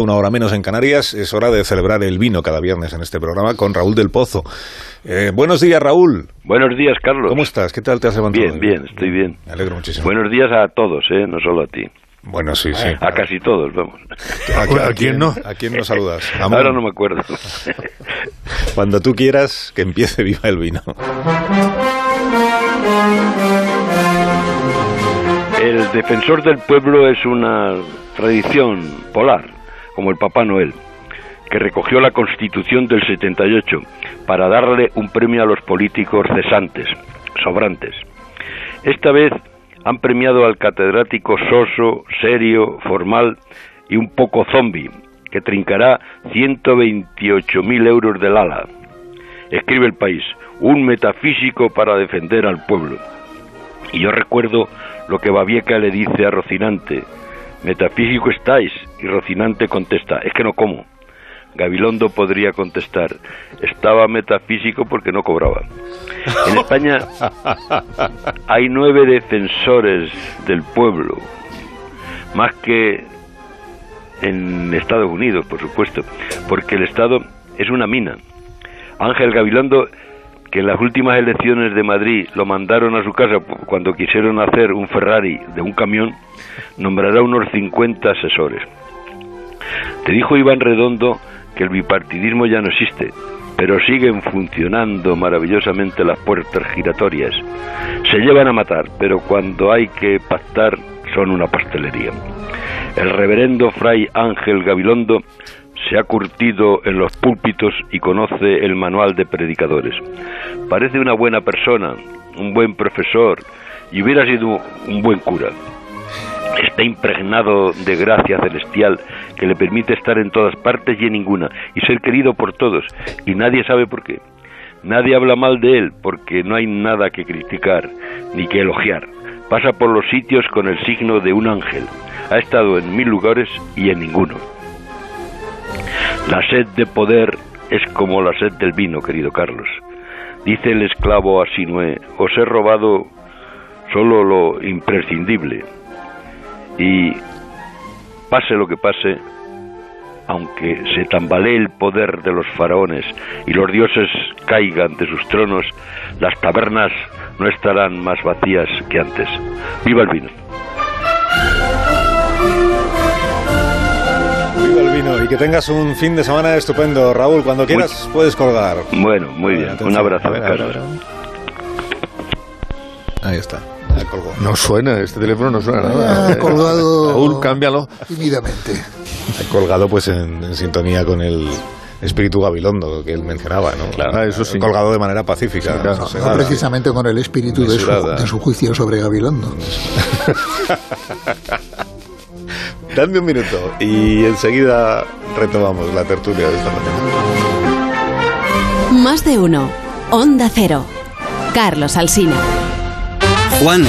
Una hora menos en Canarias, es hora de celebrar el vino cada viernes en este programa con Raúl del Pozo. Eh, buenos días, Raúl. Buenos días, Carlos. ¿Cómo estás? ¿Qué tal te has levantado? Bien, bien, estoy bien. Me alegro muchísimo. Buenos días a todos, ¿eh? no solo a ti. Bueno, sí, sí. A casi todos, vamos. ¿A, a quién no? ¿A quién no saludas? Amor. Ahora no me acuerdo. Cuando tú quieras, que empiece Viva el Vino. El defensor del pueblo es una tradición polar como el Papá Noel, que recogió la Constitución del 78 para darle un premio a los políticos cesantes, sobrantes. Esta vez han premiado al catedrático soso, serio, formal y un poco zombie, que trincará 128.000 euros del ala. Escribe el país, un metafísico para defender al pueblo. Y yo recuerdo lo que Babieca le dice a Rocinante, Metafísico estáis. Y Rocinante contesta, es que no como. Gabilondo podría contestar, estaba metafísico porque no cobraba. En España hay nueve defensores del pueblo, más que en Estados Unidos, por supuesto, porque el Estado es una mina. Ángel Gabilondo que en las últimas elecciones de Madrid lo mandaron a su casa cuando quisieron hacer un Ferrari de un camión, nombrará unos 50 asesores. Te dijo Iván Redondo que el bipartidismo ya no existe, pero siguen funcionando maravillosamente las puertas giratorias. Se llevan a matar, pero cuando hay que pactar son una pastelería. El reverendo Fray Ángel Gabilondo se ha curtido en los púlpitos y conoce el manual de predicadores. Parece una buena persona, un buen profesor y hubiera sido un buen cura. Está impregnado de gracia celestial que le permite estar en todas partes y en ninguna y ser querido por todos y nadie sabe por qué. Nadie habla mal de él porque no hay nada que criticar ni que elogiar. Pasa por los sitios con el signo de un ángel. Ha estado en mil lugares y en ninguno. La sed de poder es como la sed del vino, querido Carlos. Dice el esclavo a Sinué, os he robado solo lo imprescindible. Y pase lo que pase, aunque se tambalee el poder de los faraones y los dioses caigan de sus tronos, las tabernas no estarán más vacías que antes. ¡Viva el vino! Y que tengas un fin de semana estupendo. Raúl, cuando quieras puedes colgar. Bueno, muy bien. Un abrazo. Ahí está. No suena, este teléfono no suena nada. Ha colgado. Raúl, cámbialo. Tímidamente. Ha colgado pues en, sintonía con el espíritu gabilondo que él mencionaba, ¿no? Claro, ah, eso sí. colgado de manera pacífica. no, precisamente con el espíritu de su, de su, juicio sobre gabilondo. Dame un minuto y enseguida retomamos la tertulia de esta mañana. Más de uno. Onda Cero. Carlos Alsina. Juan